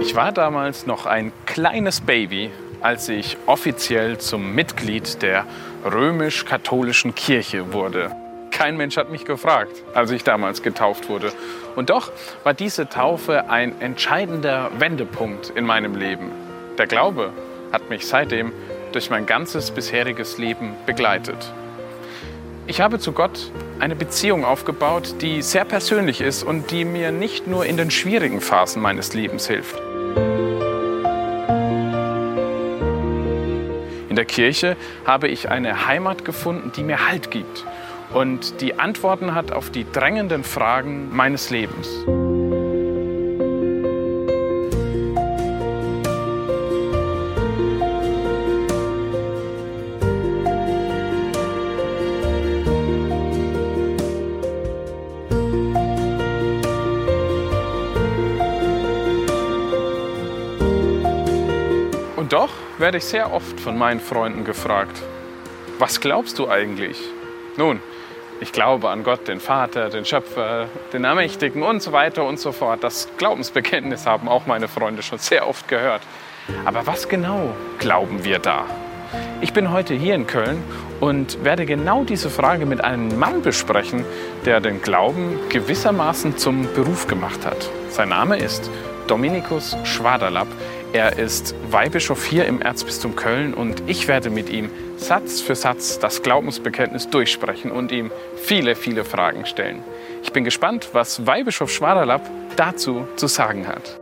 Ich war damals noch ein kleines Baby, als ich offiziell zum Mitglied der römisch-katholischen Kirche wurde. Kein Mensch hat mich gefragt, als ich damals getauft wurde. Und doch war diese Taufe ein entscheidender Wendepunkt in meinem Leben. Der Glaube hat mich seitdem durch mein ganzes bisheriges Leben begleitet. Ich habe zu Gott eine Beziehung aufgebaut, die sehr persönlich ist und die mir nicht nur in den schwierigen Phasen meines Lebens hilft. In der Kirche habe ich eine Heimat gefunden, die mir Halt gibt und die Antworten hat auf die drängenden Fragen meines Lebens. Werde ich sehr oft von meinen Freunden gefragt, was glaubst du eigentlich? Nun, ich glaube an Gott, den Vater, den Schöpfer, den Ermächtigen und so weiter und so fort. Das Glaubensbekenntnis haben auch meine Freunde schon sehr oft gehört. Aber was genau glauben wir da? Ich bin heute hier in Köln und werde genau diese Frage mit einem Mann besprechen, der den Glauben gewissermaßen zum Beruf gemacht hat. Sein Name ist Dominikus Schwaderlapp. Er ist Weihbischof hier im Erzbistum Köln und ich werde mit ihm Satz für Satz das Glaubensbekenntnis durchsprechen und ihm viele, viele Fragen stellen. Ich bin gespannt, was Weihbischof Schwaderlapp dazu zu sagen hat.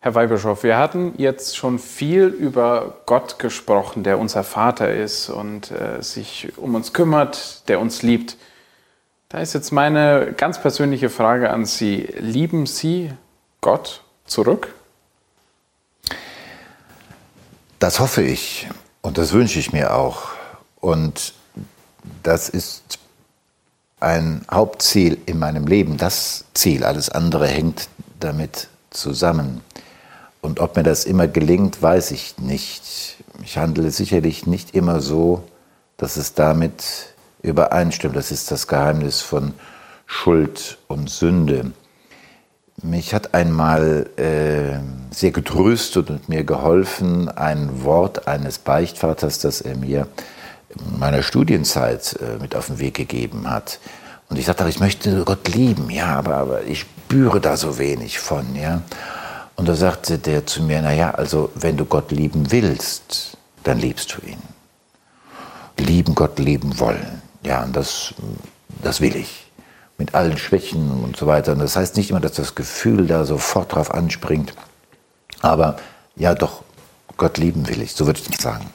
Herr Weihbischof, wir hatten jetzt schon viel über Gott gesprochen, der unser Vater ist und äh, sich um uns kümmert, der uns liebt. Da ist jetzt meine ganz persönliche Frage an Sie. Lieben Sie Gott zurück? Das hoffe ich und das wünsche ich mir auch. Und das ist ein Hauptziel in meinem Leben, das Ziel. Alles andere hängt damit zusammen. Und ob mir das immer gelingt, weiß ich nicht. Ich handle sicherlich nicht immer so, dass es damit übereinstimmt. Das ist das Geheimnis von Schuld und Sünde. Mich hat einmal äh, sehr getröstet und mir geholfen ein Wort eines Beichtvaters, das er mir in meiner Studienzeit äh, mit auf den Weg gegeben hat. Und ich sagte, ich möchte Gott lieben, ja, aber, aber ich spüre da so wenig von, ja. Und da sagte der zu mir, naja, also wenn du Gott lieben willst, dann liebst du ihn. Lieben Gott lieben wollen. Ja, und das, das will ich. Mit allen Schwächen und so weiter. Und das heißt nicht immer, dass das Gefühl da sofort drauf anspringt. Aber ja, doch, Gott lieben will ich. So würde ich nicht sagen.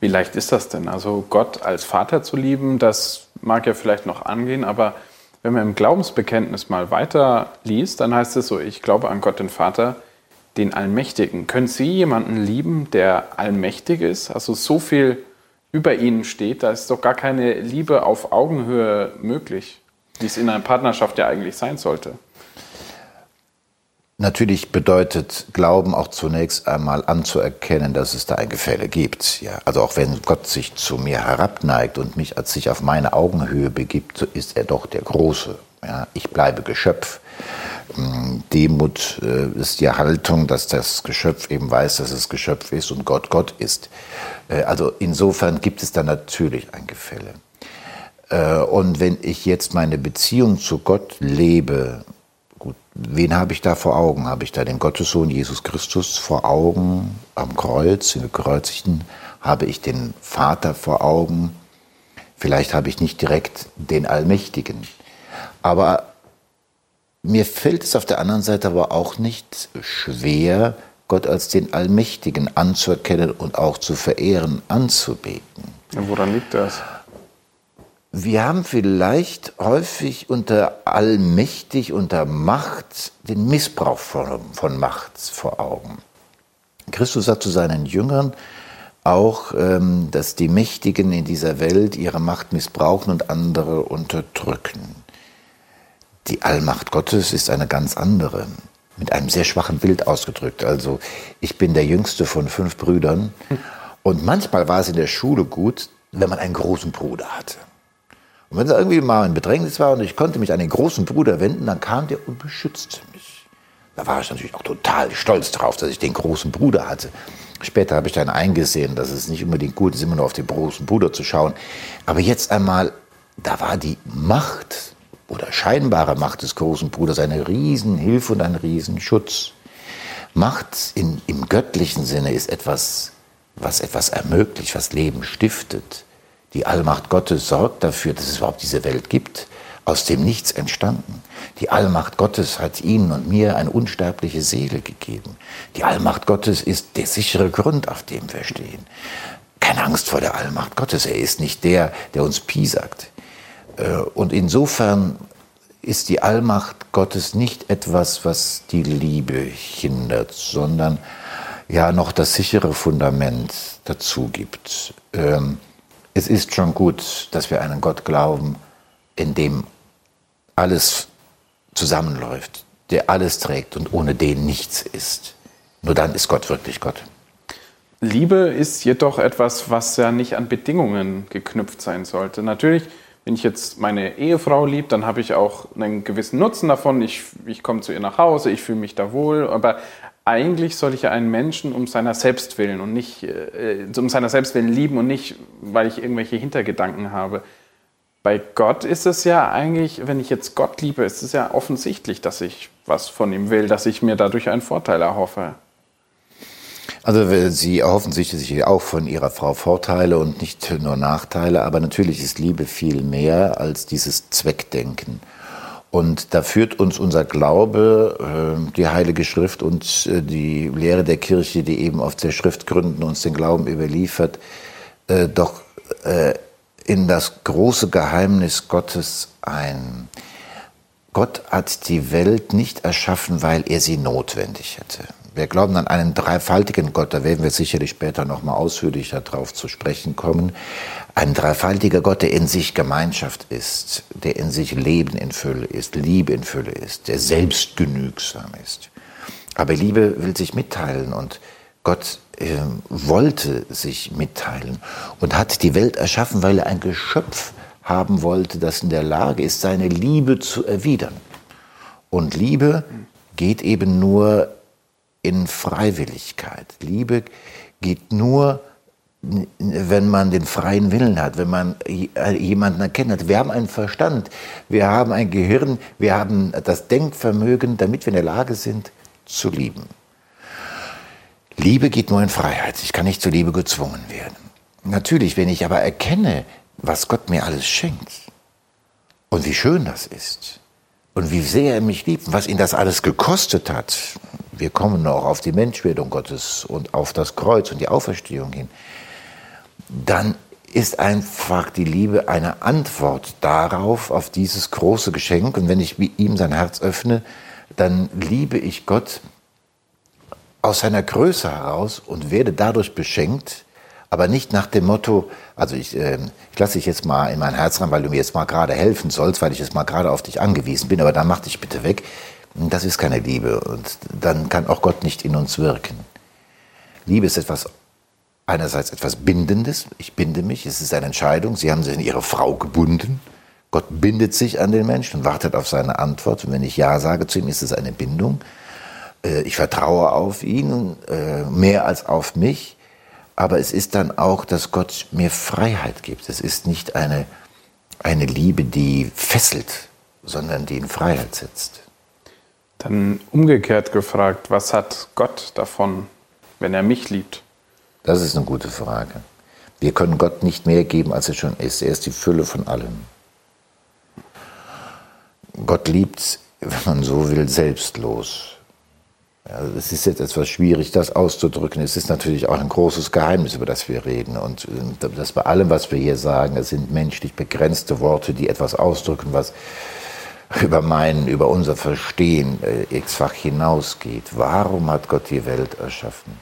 Wie leicht ist das denn? Also Gott als Vater zu lieben, das mag ja vielleicht noch angehen, aber wenn man im Glaubensbekenntnis mal weiter liest, dann heißt es so, ich glaube an Gott den Vater, den Allmächtigen. Können Sie jemanden lieben, der allmächtig ist, also so viel über Ihnen steht? Da ist doch gar keine Liebe auf Augenhöhe möglich, wie es in einer Partnerschaft ja eigentlich sein sollte. Natürlich bedeutet Glauben auch zunächst einmal anzuerkennen, dass es da ein Gefälle gibt. Ja, also auch wenn Gott sich zu mir herabneigt und mich als sich auf meine Augenhöhe begibt, so ist er doch der Große. Ja, ich bleibe Geschöpf. Hm, Demut äh, ist die Haltung, dass das Geschöpf eben weiß, dass es Geschöpf ist und Gott Gott ist. Äh, also insofern gibt es da natürlich ein Gefälle. Äh, und wenn ich jetzt meine Beziehung zu Gott lebe, Wen habe ich da vor Augen? Habe ich da den Gottessohn Jesus Christus vor Augen am Kreuz, den gekreuzigten? Habe ich den Vater vor Augen? Vielleicht habe ich nicht direkt den Allmächtigen. Aber mir fällt es auf der anderen Seite aber auch nicht schwer, Gott als den Allmächtigen anzuerkennen und auch zu verehren, anzubeten. woran liegt das? Wir haben vielleicht häufig unter allmächtig, unter Macht, den Missbrauch von, von Macht vor Augen. Christus sagt zu seinen Jüngern auch, ähm, dass die Mächtigen in dieser Welt ihre Macht missbrauchen und andere unterdrücken. Die Allmacht Gottes ist eine ganz andere. mit einem sehr schwachen Bild ausgedrückt. Also ich bin der jüngste von fünf Brüdern und manchmal war es in der Schule gut, wenn man einen großen Bruder hatte. Und wenn es irgendwie mal ein Bedrängnis war und ich konnte mich an den großen Bruder wenden, dann kam der und beschützte mich. Da war ich natürlich auch total stolz darauf, dass ich den großen Bruder hatte. Später habe ich dann eingesehen, dass es nicht unbedingt gut ist, immer nur auf den großen Bruder zu schauen. Aber jetzt einmal, da war die Macht oder scheinbare Macht des großen Bruders eine Riesenhilfe und ein Riesenschutz. Macht in, im göttlichen Sinne ist etwas, was etwas ermöglicht, was Leben stiftet. Die Allmacht Gottes sorgt dafür, dass es überhaupt diese Welt gibt, aus dem Nichts entstanden. Die Allmacht Gottes hat Ihnen und mir eine unsterbliche Seele gegeben. Die Allmacht Gottes ist der sichere Grund, auf dem wir stehen. Keine Angst vor der Allmacht Gottes. Er ist nicht der, der uns piesackt. Äh, und insofern ist die Allmacht Gottes nicht etwas, was die Liebe hindert, sondern ja noch das sichere Fundament dazu gibt. Ähm, es ist schon gut, dass wir einen Gott glauben, in dem alles zusammenläuft, der alles trägt und ohne den nichts ist. Nur dann ist Gott wirklich Gott. Liebe ist jedoch etwas, was ja nicht an Bedingungen geknüpft sein sollte. Natürlich, wenn ich jetzt meine Ehefrau liebe, dann habe ich auch einen gewissen Nutzen davon. Ich, ich komme zu ihr nach Hause, ich fühle mich da wohl. Aber eigentlich soll ich ja einen Menschen um seiner selbst willen und nicht äh, um seiner selbst willen lieben und nicht, weil ich irgendwelche Hintergedanken habe. Bei Gott ist es ja eigentlich, wenn ich jetzt Gott liebe, ist es ja offensichtlich, dass ich was von ihm will, dass ich mir dadurch einen Vorteil erhoffe. Also Sie erhoffen sich auch von Ihrer Frau Vorteile und nicht nur Nachteile, aber natürlich ist Liebe viel mehr als dieses Zweckdenken. Und da führt uns unser Glaube, ähm, die Heilige Schrift und äh, die Lehre der Kirche, die eben auf der Schrift gründen, uns den Glauben überliefert, äh, doch äh, in das große Geheimnis Gottes ein. Gott hat die Welt nicht erschaffen, weil er sie notwendig hätte. Wir glauben an einen dreifaltigen Gott, da werden wir sicherlich später noch mal ausführlicher darauf zu sprechen kommen. Ein dreifaltiger Gott, der in sich Gemeinschaft ist, der in sich Leben in Fülle ist, Liebe in Fülle ist, der selbstgenügsam ist. Aber Liebe will sich mitteilen und Gott äh, wollte sich mitteilen und hat die Welt erschaffen, weil er ein Geschöpf haben wollte, das in der Lage ist, seine Liebe zu erwidern. Und Liebe geht eben nur in Freiwilligkeit. Liebe geht nur, wenn man den freien Willen hat, wenn man jemanden erkennt. Wir haben einen Verstand, wir haben ein Gehirn, wir haben das Denkvermögen, damit wir in der Lage sind zu lieben. Liebe geht nur in Freiheit. Ich kann nicht zur Liebe gezwungen werden. Natürlich, wenn ich aber erkenne, was Gott mir alles schenkt und wie schön das ist und wie sehr er mich liebt und was ihn das alles gekostet hat, wir kommen noch auf die Menschwerdung Gottes und auf das Kreuz und die Auferstehung hin, dann ist einfach die Liebe eine Antwort darauf, auf dieses große Geschenk. Und wenn ich ihm sein Herz öffne, dann liebe ich Gott aus seiner Größe heraus und werde dadurch beschenkt, aber nicht nach dem Motto, also ich, äh, ich lasse dich jetzt mal in mein Herz rein, weil du mir jetzt mal gerade helfen sollst, weil ich jetzt mal gerade auf dich angewiesen bin, aber dann mach dich bitte weg. Das ist keine Liebe und dann kann auch Gott nicht in uns wirken. Liebe ist etwas, einerseits etwas Bindendes, ich binde mich, es ist eine Entscheidung, Sie haben sich in Ihre Frau gebunden, Gott bindet sich an den Menschen und wartet auf seine Antwort. Und wenn ich Ja sage zu ihm, ist es eine Bindung. Äh, ich vertraue auf ihn äh, mehr als auf mich, aber es ist dann auch, dass Gott mir Freiheit gibt. Es ist nicht eine, eine Liebe, die fesselt, sondern die in Freiheit setzt. Dann umgekehrt gefragt, was hat Gott davon, wenn er mich liebt? Das ist eine gute Frage. Wir können Gott nicht mehr geben, als er schon ist. Er ist die Fülle von allem. Gott liebt, wenn man so will, selbstlos. Ja, es ist jetzt etwas schwierig, das auszudrücken. Es ist natürlich auch ein großes Geheimnis, über das wir reden. Und äh, das bei allem, was wir hier sagen, es sind menschlich begrenzte Worte, die etwas ausdrücken, was über mein, über unser Verstehen äh, x-fach hinausgeht. Warum hat Gott die Welt erschaffen?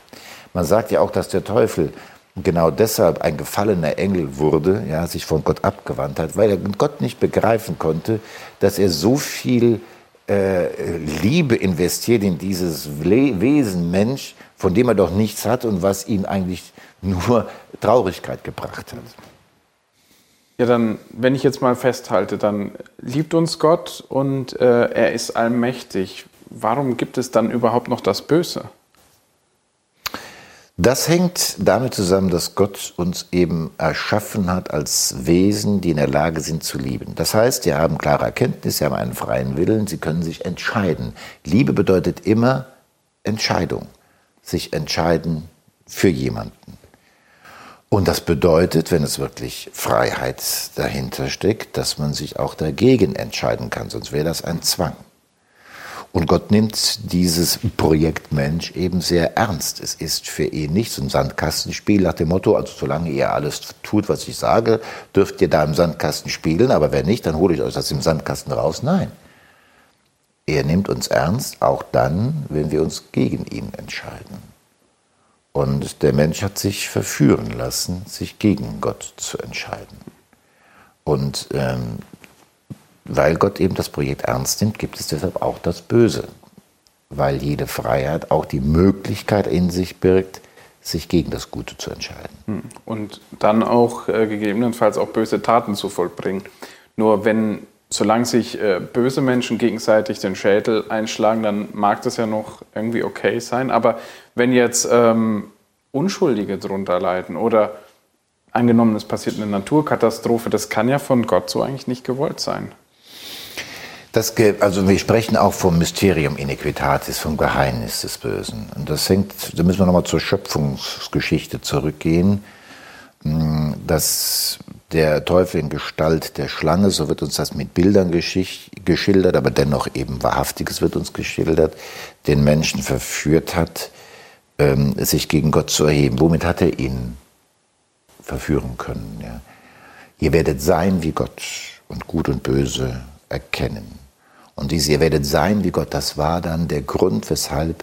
Man sagt ja auch, dass der Teufel genau deshalb ein gefallener Engel wurde, ja, sich von Gott abgewandt hat, weil er Gott nicht begreifen konnte, dass er so viel äh, Liebe investiert in dieses Wesen Mensch, von dem er doch nichts hat und was ihm eigentlich nur Traurigkeit gebracht hat. Ja, dann, wenn ich jetzt mal festhalte, dann liebt uns Gott und äh, er ist allmächtig. Warum gibt es dann überhaupt noch das Böse? Das hängt damit zusammen, dass Gott uns eben erschaffen hat als Wesen, die in der Lage sind zu lieben. Das heißt, sie haben klare Erkenntnis, sie haben einen freien Willen, sie können sich entscheiden. Liebe bedeutet immer Entscheidung, sich entscheiden für jemanden. Und das bedeutet, wenn es wirklich Freiheit dahinter steckt, dass man sich auch dagegen entscheiden kann, sonst wäre das ein Zwang. Und Gott nimmt dieses Projekt Mensch eben sehr ernst. Es ist für ihn nicht so ein Sandkastenspiel nach dem Motto, also solange ihr alles tut, was ich sage, dürft ihr da im Sandkasten spielen, aber wenn nicht, dann hole ich euch das im Sandkasten raus. Nein. Er nimmt uns ernst, auch dann, wenn wir uns gegen ihn entscheiden. Und der Mensch hat sich verführen lassen, sich gegen Gott zu entscheiden. Und ähm, weil Gott eben das Projekt ernst nimmt, gibt es deshalb auch das Böse. Weil jede Freiheit auch die Möglichkeit in sich birgt, sich gegen das Gute zu entscheiden. Hm. Und dann auch äh, gegebenenfalls auch böse Taten zu vollbringen. Nur wenn, solange sich äh, böse Menschen gegenseitig den Schädel einschlagen, dann mag das ja noch irgendwie okay sein. Aber wenn jetzt ähm, Unschuldige drunter leiden oder angenommen, es passiert eine Naturkatastrophe, das kann ja von Gott so eigentlich nicht gewollt sein. Das, also wir sprechen auch vom Mysterium Iniquitatis, vom Geheimnis des Bösen. Und das hängt, da müssen wir nochmal zur Schöpfungsgeschichte zurückgehen, hm, dass der Teufel in Gestalt der Schlange, so wird uns das mit Bildern geschildert, aber dennoch eben Wahrhaftiges wird uns geschildert, den Menschen verführt hat, ähm, sich gegen Gott zu erheben. Womit hat er ihn verführen können? Ja? Ihr werdet sein wie Gott und Gut und Böse erkennen. Und dies, ihr werdet sein wie Gott, das war dann der Grund, weshalb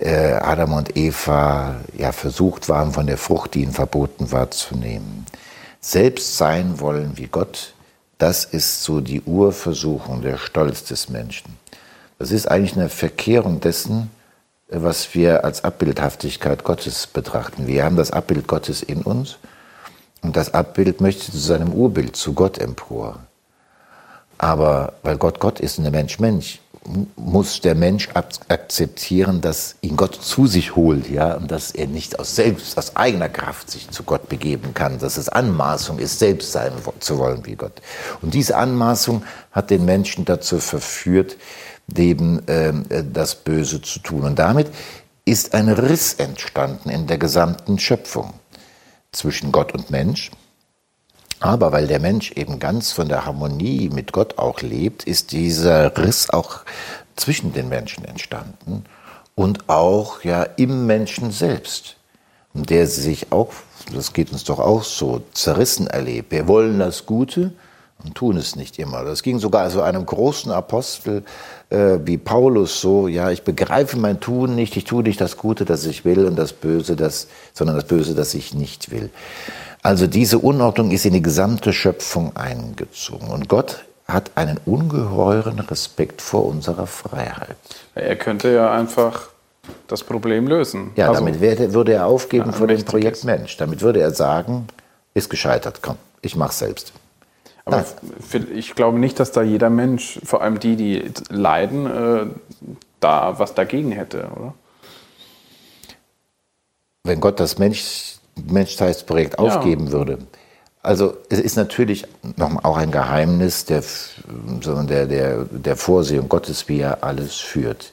äh, Adam und Eva ja versucht waren, von der Frucht, die ihnen verboten war, zu nehmen. Selbst sein wollen wie Gott, das ist so die Urversuchung, der Stolz des Menschen. Das ist eigentlich eine Verkehrung dessen, was wir als Abbildhaftigkeit Gottes betrachten. Wir haben das Abbild Gottes in uns und das Abbild möchte zu seinem Urbild, zu Gott empor. Aber weil Gott Gott ist und der Mensch Mensch, muss der Mensch akzeptieren, dass ihn Gott zu sich holt, ja, und dass er nicht aus selbst, aus eigener Kraft sich zu Gott begeben kann, dass es Anmaßung ist, selbst sein zu wollen wie Gott. Und diese Anmaßung hat den Menschen dazu verführt, eben äh, das Böse zu tun. Und damit ist ein Riss entstanden in der gesamten Schöpfung zwischen Gott und Mensch. Aber weil der Mensch eben ganz von der Harmonie mit Gott auch lebt, ist dieser Riss auch zwischen den Menschen entstanden und auch ja im Menschen selbst, der sich auch, das geht uns doch auch so, zerrissen erlebt. Wir wollen das Gute und tun es nicht immer. Das ging sogar so einem großen Apostel äh, wie Paulus so, ja, ich begreife mein Tun nicht, ich tue nicht das Gute, das ich will und das Böse, das, sondern das Böse, das ich nicht will. Also diese Unordnung ist in die gesamte Schöpfung eingezogen. Und Gott hat einen ungeheuren Respekt vor unserer Freiheit. Er könnte ja einfach das Problem lösen. Ja, also, damit werde, würde er aufgeben ja, vor dem Projekt Mensch. Damit würde er sagen, ist gescheitert, komm, ich mach's selbst. Aber ich glaube nicht, dass da jeder Mensch, vor allem die, die leiden, äh, da was dagegen hätte, oder? Wenn Gott das Mensch Menschheitsprojekt aufgeben ja. würde. Also es ist natürlich noch auch ein Geheimnis der, der, der, der Vorsehung Gottes, wie er alles führt.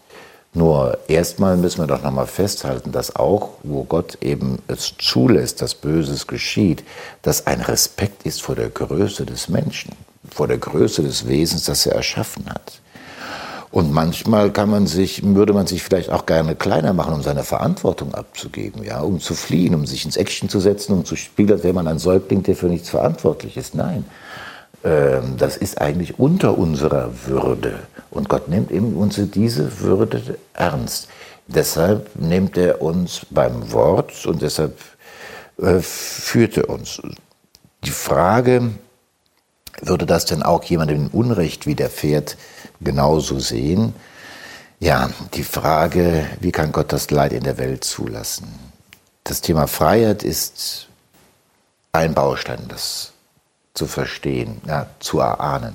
Nur erstmal müssen wir doch nochmal festhalten, dass auch, wo Gott eben es zulässt, dass Böses geschieht, dass ein Respekt ist vor der Größe des Menschen, vor der Größe des Wesens, das er erschaffen hat. Und manchmal kann man sich, würde man sich vielleicht auch gerne kleiner machen, um seine Verantwortung abzugeben, ja, um zu fliehen, um sich ins Action zu setzen, um zu spielen, als wäre man ein Säugling, der für nichts verantwortlich ist. Nein, ähm, das ist eigentlich unter unserer Würde. Und Gott nimmt eben uns diese Würde ernst. Deshalb nimmt er uns beim Wort und deshalb äh, führt er uns. Die Frage, würde das denn auch jemandem Unrecht widerfährt genauso sehen? Ja, die Frage, wie kann Gott das Leid in der Welt zulassen? Das Thema Freiheit ist ein Baustein, das zu verstehen, ja, zu erahnen.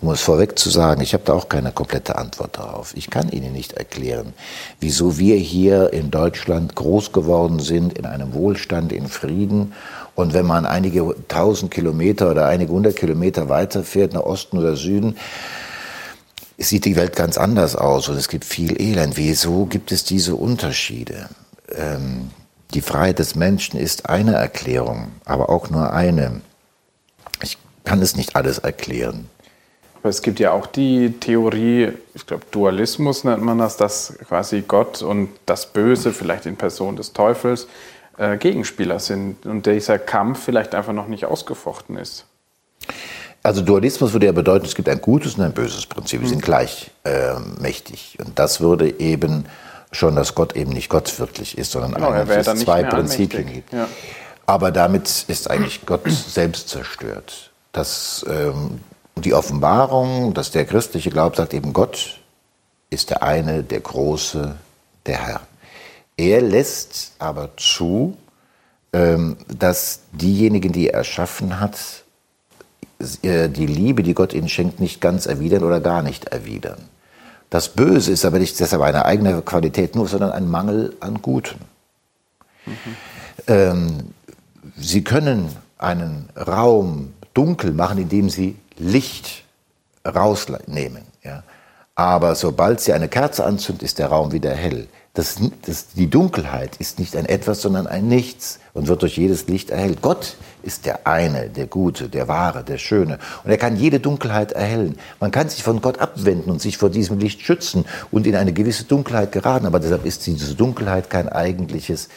Um es vorweg zu sagen, ich habe da auch keine komplette Antwort darauf. Ich kann Ihnen nicht erklären, wieso wir hier in Deutschland groß geworden sind, in einem Wohlstand, in Frieden. Und wenn man einige tausend Kilometer oder einige hundert Kilometer weiterfährt, nach Osten oder Süden, sieht die Welt ganz anders aus und es gibt viel Elend. Wieso gibt es diese Unterschiede? Ähm, die Freiheit des Menschen ist eine Erklärung, aber auch nur eine. Ich kann es nicht alles erklären. Aber es gibt ja auch die Theorie, ich glaube Dualismus nennt man das, dass quasi Gott und das Böse, vielleicht in Person des Teufels, äh, Gegenspieler sind und dieser Kampf vielleicht einfach noch nicht ausgefochten ist. Also Dualismus würde ja bedeuten, es gibt ein gutes und ein böses Prinzip, die sind hm. gleich äh, mächtig. Und das würde eben schon, dass Gott eben nicht Gott wirklich ist, sondern genau, eigentlich es zwei Prinzipien gibt. Ja. Aber damit ist eigentlich Gott selbst zerstört. Das, ähm, die Offenbarung, dass der christliche Glaube sagt eben, Gott ist der eine, der Große, der Herr. Er lässt aber zu, ähm, dass diejenigen, die er erschaffen hat, äh, die Liebe, die Gott ihnen schenkt, nicht ganz erwidern oder gar nicht erwidern. Das Böse ist aber nicht deshalb eine eigene Qualität nur, sondern ein Mangel an Guten. Mhm. Sie können einen Raum dunkel machen, indem Sie Licht rausnehmen. Aber sobald Sie eine Kerze anzünden, ist der Raum wieder hell. Das, das, die Dunkelheit ist nicht ein Etwas, sondern ein Nichts und wird durch jedes Licht erhellt. Gott ist der eine, der Gute, der Wahre, der Schöne. Und er kann jede Dunkelheit erhellen. Man kann sich von Gott abwenden und sich vor diesem Licht schützen und in eine gewisse Dunkelheit geraten. Aber deshalb ist diese Dunkelheit kein eigentliches,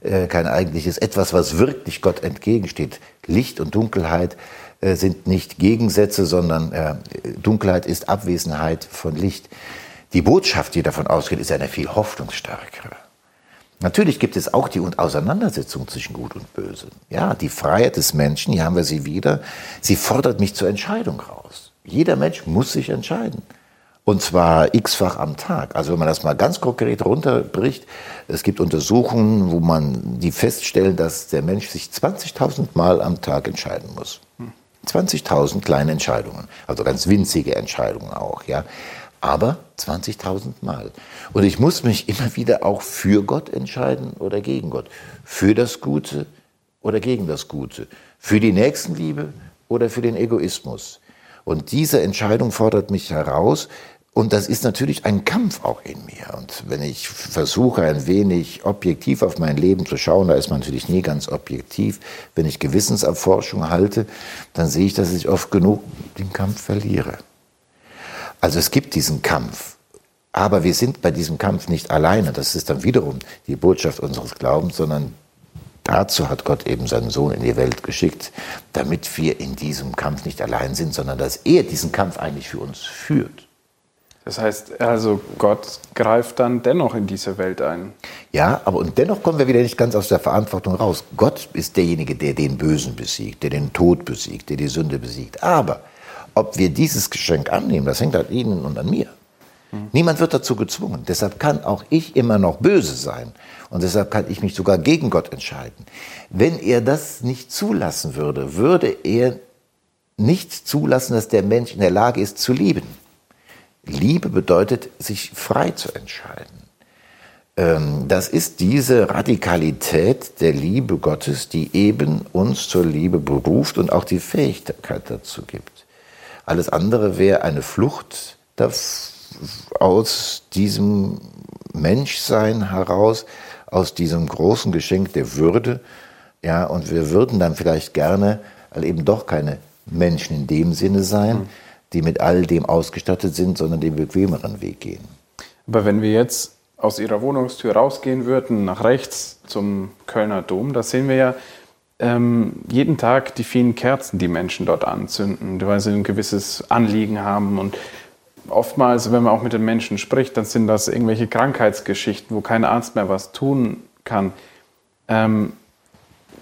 äh, kein eigentliches Etwas, was wirklich Gott entgegensteht. Licht und Dunkelheit äh, sind nicht Gegensätze, sondern äh, Dunkelheit ist Abwesenheit von Licht. Die Botschaft, die davon ausgeht, ist eine viel hoffnungsstärkere. Natürlich gibt es auch die Auseinandersetzung zwischen Gut und Böse. Ja, die Freiheit des Menschen, hier haben wir sie wieder, sie fordert mich zur Entscheidung raus. Jeder Mensch muss sich entscheiden. Und zwar x-fach am Tag. Also wenn man das mal ganz konkret runterbricht, es gibt Untersuchungen, wo man die feststellen, dass der Mensch sich 20.000 Mal am Tag entscheiden muss. 20.000 kleine Entscheidungen, also ganz winzige Entscheidungen auch, ja aber 20.000 Mal. Und ich muss mich immer wieder auch für Gott entscheiden oder gegen Gott. Für das Gute oder gegen das Gute. Für die Nächstenliebe oder für den Egoismus. Und diese Entscheidung fordert mich heraus. Und das ist natürlich ein Kampf auch in mir. Und wenn ich versuche, ein wenig objektiv auf mein Leben zu schauen, da ist man natürlich nie ganz objektiv. Wenn ich Gewissenserforschung halte, dann sehe ich, dass ich oft genug den Kampf verliere. Also es gibt diesen Kampf. Aber wir sind bei diesem Kampf nicht alleine. Das ist dann wiederum die Botschaft unseres Glaubens, sondern dazu hat Gott eben seinen Sohn in die Welt geschickt, damit wir in diesem Kampf nicht allein sind, sondern dass er diesen Kampf eigentlich für uns führt. Das heißt, also Gott greift dann dennoch in diese Welt ein. Ja, aber und dennoch kommen wir wieder nicht ganz aus der Verantwortung raus. Gott ist derjenige, der den Bösen besiegt, der den Tod besiegt, der die Sünde besiegt. Aber ob wir dieses Geschenk annehmen, das hängt an Ihnen und an mir. Niemand wird dazu gezwungen. Deshalb kann auch ich immer noch böse sein. Und deshalb kann ich mich sogar gegen Gott entscheiden. Wenn er das nicht zulassen würde, würde er nicht zulassen, dass der Mensch in der Lage ist zu lieben. Liebe bedeutet, sich frei zu entscheiden. Ähm, das ist diese Radikalität der Liebe Gottes, die eben uns zur Liebe beruft und auch die Fähigkeit dazu gibt. Alles andere wäre eine Flucht aus diesem Menschsein heraus, aus diesem großen Geschenk der Würde. Ja, und wir würden dann vielleicht gerne eben doch keine Menschen in dem Sinne sein, mhm. die mit all dem ausgestattet sind, sondern den bequemeren Weg gehen. Aber wenn wir jetzt aus Ihrer Wohnungstür rausgehen würden, nach rechts zum Kölner Dom, da sehen wir ja ähm, jeden Tag die vielen Kerzen, die Menschen dort anzünden, weil sie ein gewisses Anliegen haben. Und oftmals, wenn man auch mit den Menschen spricht, dann sind das irgendwelche Krankheitsgeschichten, wo kein Arzt mehr was tun kann. Ähm,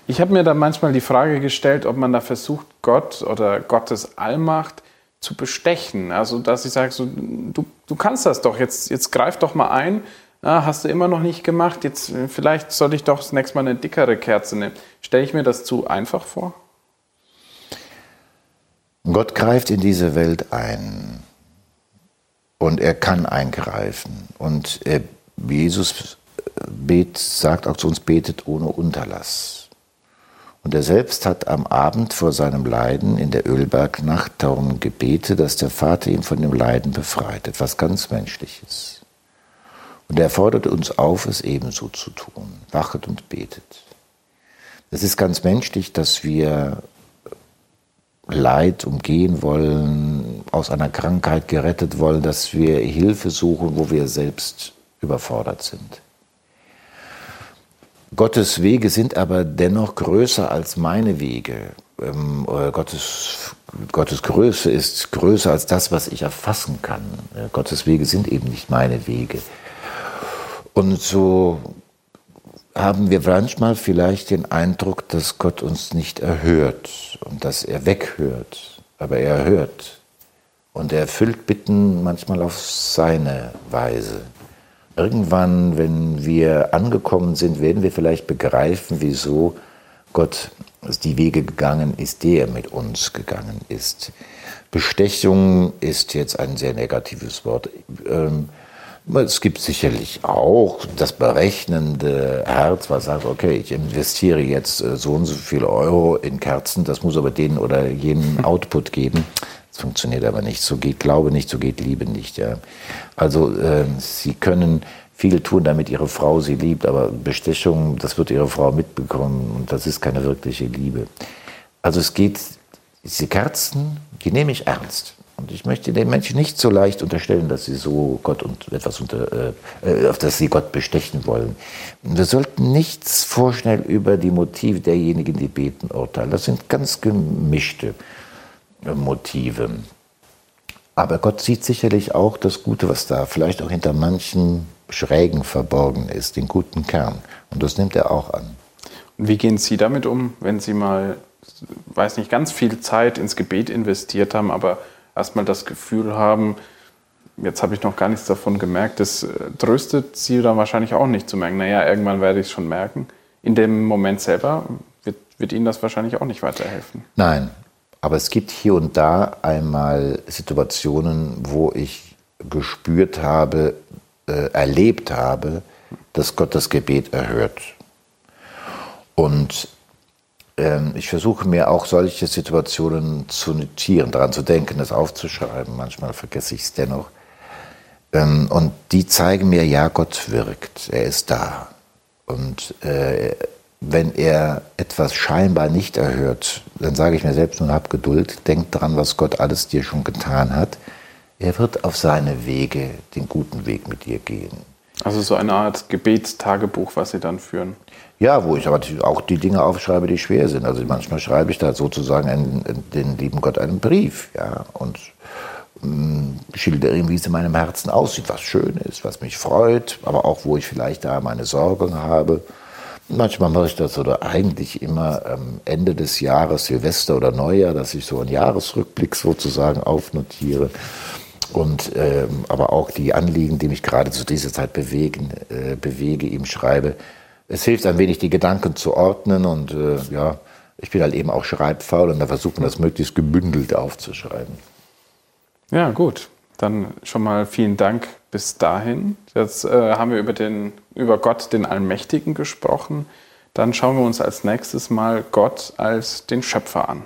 Ich habe mir da manchmal die Frage gestellt, ob man da versucht, Gott oder Gottes Allmacht zu bestechen. Also, dass ich sage, so, du, du kannst das doch, jetzt, jetzt greif doch mal ein. Ah, hast du immer noch nicht gemacht, jetzt vielleicht sollte ich doch das nächste Mal eine dickere Kerze nehmen. Stelle ich mir das zu einfach vor? Gott greift in diese Welt ein und er kann eingreifen. Und er, Jesus bet, sagt auch zu uns, betet ohne Unterlass. Und er selbst hat am Abend vor seinem Leiden in der Ölbergnacht darum gebetet, dass der Vater ihn von dem Leiden befreit, etwas ganz Menschliches. Und er fordert uns auf, es ebenso zu tun. Wachet und betet. Es ist ganz menschlich, dass wir Leid umgehen wollen, aus einer Krankheit gerettet wollen, dass wir Hilfe suchen, wo wir selbst überfordert sind. Gottes Wege sind aber dennoch größer als meine Wege. Ähm, Gottes, Gottes Größe ist größer als das, was ich erfassen kann. Gottes Wege sind eben nicht meine Wege. Und so haben wir manchmal vielleicht den Eindruck, dass Gott uns nicht erhört und dass er weghört, aber er hört. Und er erfüllt Bitten manchmal auf seine Weise. Irgendwann, wenn wir angekommen sind, werden wir vielleicht begreifen, wieso Gott die Wege gegangen ist, der mit uns gegangen ist. Bestechung ist jetzt ein sehr negatives Wort. Ähm, es gibt sicherlich auch das berechnende Herz, was sagt, okay, ich investiere jetzt äh, so und so viele Euro in Kerzen, das muss aber den oder jenen Output geben. Das funktioniert aber nicht. So geht Glaube nicht, so geht Liebe nicht. Ja. Also äh, Sie können viel tun, damit Ihre Frau Sie liebt, aber Bestechung, das wird Ihre Frau mitbekommen und das ist keine wirkliche Liebe. Also es geht, diese Kerzen, die nehme ich ernst. Und ich möchte den Menschen nicht so leicht unterstellen, dass sie so Gott und etwas unter, äh, auf das sie Gott bestechen wollen. Wir sollten nichts vorschnell über die Motive derjenigen, die beten, urteilen. Das sind ganz gemischte äh, Motive. Aber Gott sieht sicherlich auch das Gute, was da vielleicht auch hinter manchen Schrägen verborgen ist, den guten Kern. Und das nimmt er auch an. Und wie gehen Sie damit um, wenn Sie mal, weiß nicht, ganz viel Zeit ins Gebet investiert haben, aber erstmal das Gefühl haben, jetzt habe ich noch gar nichts davon gemerkt, das äh, tröstet sie dann wahrscheinlich auch nicht zu merken, naja, irgendwann werde ich es schon merken. In dem Moment selber wird, wird Ihnen das wahrscheinlich auch nicht weiterhelfen. Nein, aber es gibt hier und da einmal Situationen, wo ich gespürt habe, äh, erlebt habe, dass Gott das Gebet erhört. Und ich versuche mir auch solche Situationen zu notieren, daran zu denken, das aufzuschreiben. Manchmal vergesse ich es dennoch. Ähm, und die zeigen mir, ja, Gott wirkt, er ist da. Und äh, wenn er etwas scheinbar nicht erhört, dann sage ich mir selbst nun, hab Geduld, denk dran, was Gott alles dir schon getan hat. Er wird auf seine Wege, den guten Weg mit dir gehen. Also so eine Art Gebetstagebuch, was Sie dann führen. Ja, wo ich aber auch die Dinge aufschreibe, die schwer sind. Also manchmal schreibe ich da sozusagen einen, den lieben Gott einen Brief, ja, und ähm, schildere ihm, wie es in meinem Herzen aussieht, was schön ist, was mich freut, aber auch, wo ich vielleicht da meine Sorgen habe. Manchmal mache ich das oder eigentlich immer am Ende des Jahres, Silvester oder Neujahr, dass ich so einen Jahresrückblick sozusagen aufnotiere und ähm, aber auch die Anliegen, die mich gerade zu dieser Zeit bewegen, äh, bewege, ihm schreibe. Es hilft ein wenig, die Gedanken zu ordnen und äh, ja, ich bin halt eben auch schreibfaul und da versuchen das möglichst gebündelt aufzuschreiben. Ja, gut. Dann schon mal vielen Dank bis dahin. Jetzt äh, haben wir über, den, über Gott, den Allmächtigen, gesprochen. Dann schauen wir uns als nächstes mal Gott als den Schöpfer an.